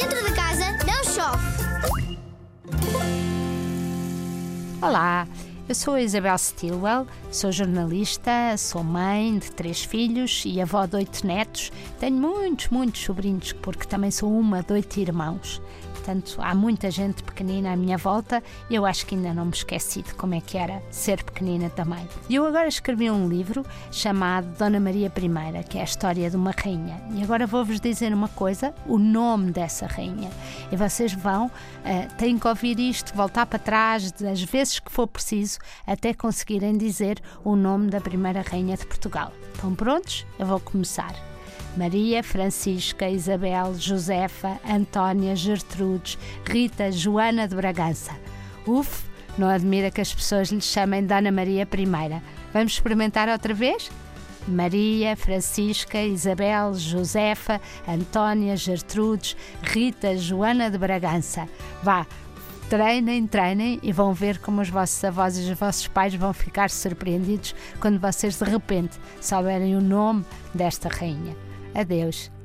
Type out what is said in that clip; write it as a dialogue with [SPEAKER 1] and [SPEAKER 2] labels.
[SPEAKER 1] Dentro de casa não chove.
[SPEAKER 2] Olá, eu sou a Isabel Stilwell, sou jornalista, sou mãe de três filhos e avó de oito netos. Tenho muitos, muitos sobrinhos, porque também sou uma de oito irmãos. Portanto, há muita gente pequenina à minha volta e eu acho que ainda não me esqueci de como é que era ser pequenina também. E eu agora escrevi um livro chamado Dona Maria I, que é a história de uma rainha. E agora vou-vos dizer uma coisa: o nome dessa rainha. E vocês vão, uh, têm que ouvir isto, voltar para trás, das vezes que for preciso, até conseguirem dizer o nome da primeira rainha de Portugal. Estão prontos? Eu vou começar. Maria, Francisca, Isabel, Josefa, Antónia, Gertrudes, Rita, Joana de Bragança. Uf, não admira que as pessoas lhe chamem Dona Maria I. Vamos experimentar outra vez? Maria, Francisca, Isabel, Josefa, Antónia, Gertrudes, Rita, Joana de Bragança. Vá, treinem, treinem e vão ver como os vossos avós e os vossos pais vão ficar surpreendidos quando vocês de repente souberem o nome desta rainha. Adeus.